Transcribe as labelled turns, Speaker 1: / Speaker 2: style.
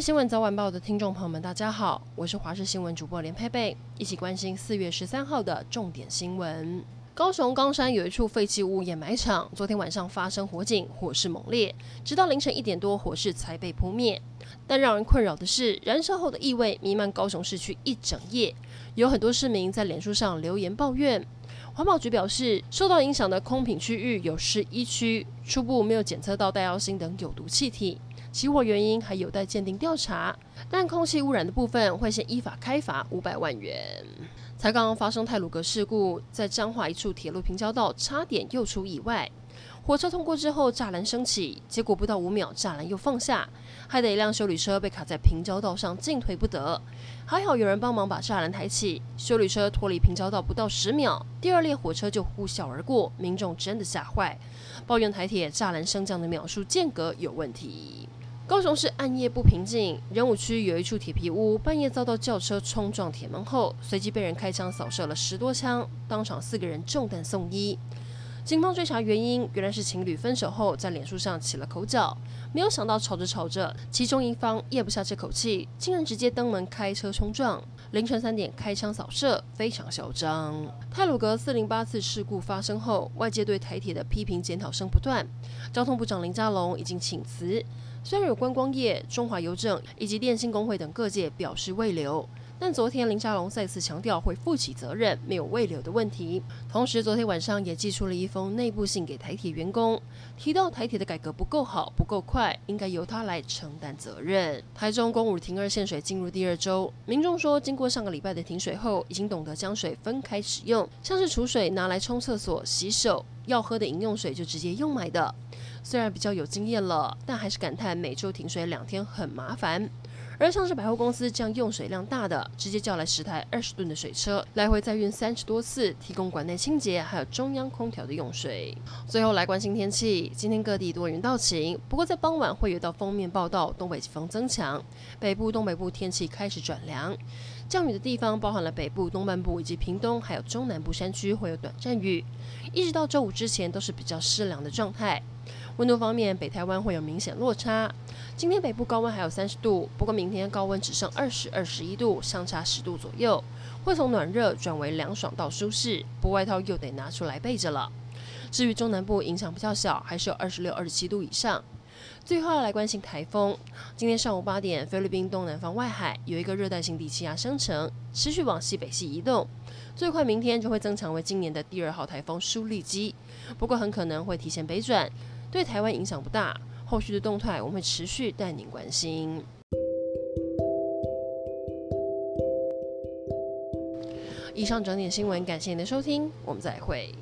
Speaker 1: 新闻早晚报的听众朋友们，大家好，我是华视新闻主播连佩佩，一起关心四月十三号的重点新闻。高雄冈山有一处废弃物掩埋场，昨天晚上发生火警，火势猛烈，直到凌晨一点多，火势才被扑灭。但让人困扰的是，燃烧后的异味弥漫高雄市区一整夜，有很多市民在脸书上留言抱怨。环保局表示，受到影响的空品区域有十一区，初步没有检测到戴奥辛等有毒气体，起火原因还有待鉴定调查。但空气污染的部分会先依法开罚五百万元。才刚刚发生泰鲁格事故，在彰化一处铁路平交道差点又出意外，火车通过之后栅栏升起，结果不到五秒栅栏又放下，害得一辆修理车被卡在平交道上进退不得。还好有人帮忙把栅栏抬起，修理车脱离平交道不到十秒，第二列火车就呼啸而过，民众真的吓坏，抱怨台铁栅栏升降的秒数间隔有问题。高雄市暗夜不平静，仁武区有一处铁皮屋，半夜遭到轿车冲撞铁门后，随即被人开枪扫射了十多枪，当场四个人中弹送医。警方追查原因，原来是情侣分手后在脸书上起了口角，没有想到吵着吵着，其中一方咽不下这口气，竟然直接登门开车冲撞。凌晨三点开枪扫射，非常嚣张。泰鲁格四零八次事故发生后，外界对台铁的批评检讨声不断，交通部长林佳龙已经请辞。虽然有观光业、中华邮政以及电信工会等各界表示未留，但昨天林佳龙再次强调会负起责任，没有未留的问题。同时，昨天晚上也寄出了一封内部信给台铁员工，提到台铁的改革不够好、不够快，应该由他来承担责任。台中公五停二限水进入第二周，民众说，经过上个礼拜的停水后，已经懂得将水分开使用，像是储水拿来冲厕所、洗手，要喝的饮用水就直接用买的。虽然比较有经验了，但还是感叹每周停水两天很麻烦。而像是百货公司这样用水量大的，直接叫来十台二十吨的水车，来回再运三十多次，提供馆内清洁，还有中央空调的用水。最后来关心天气，今天各地多云到晴，不过在傍晚会有到封面报道，东北季风增强，北部、东北部天气开始转凉，降雨的地方包含了北部、东半部以及屏东，还有中南部山区会有短暂雨，一直到周五之前都是比较湿凉的状态。温度方面，北台湾会有明显落差。今天北部高温还有三十度，不过明天高温只剩二十二十一度，相差十度左右，会从暖热转为凉爽到舒适，不外套又得拿出来备着了。至于中南部影响比较小，还是有二十六、二十七度以上。最后来关心台风，今天上午八点，菲律宾东南方外海有一个热带性低气压生成，持续往西北西移动，最快明天就会增强为今年的第二号台风舒力基，不过很可能会提前北转。对台湾影响不大，后续的动态我们会持续带您关心。以上整点新闻，感谢您的收听，我们再会。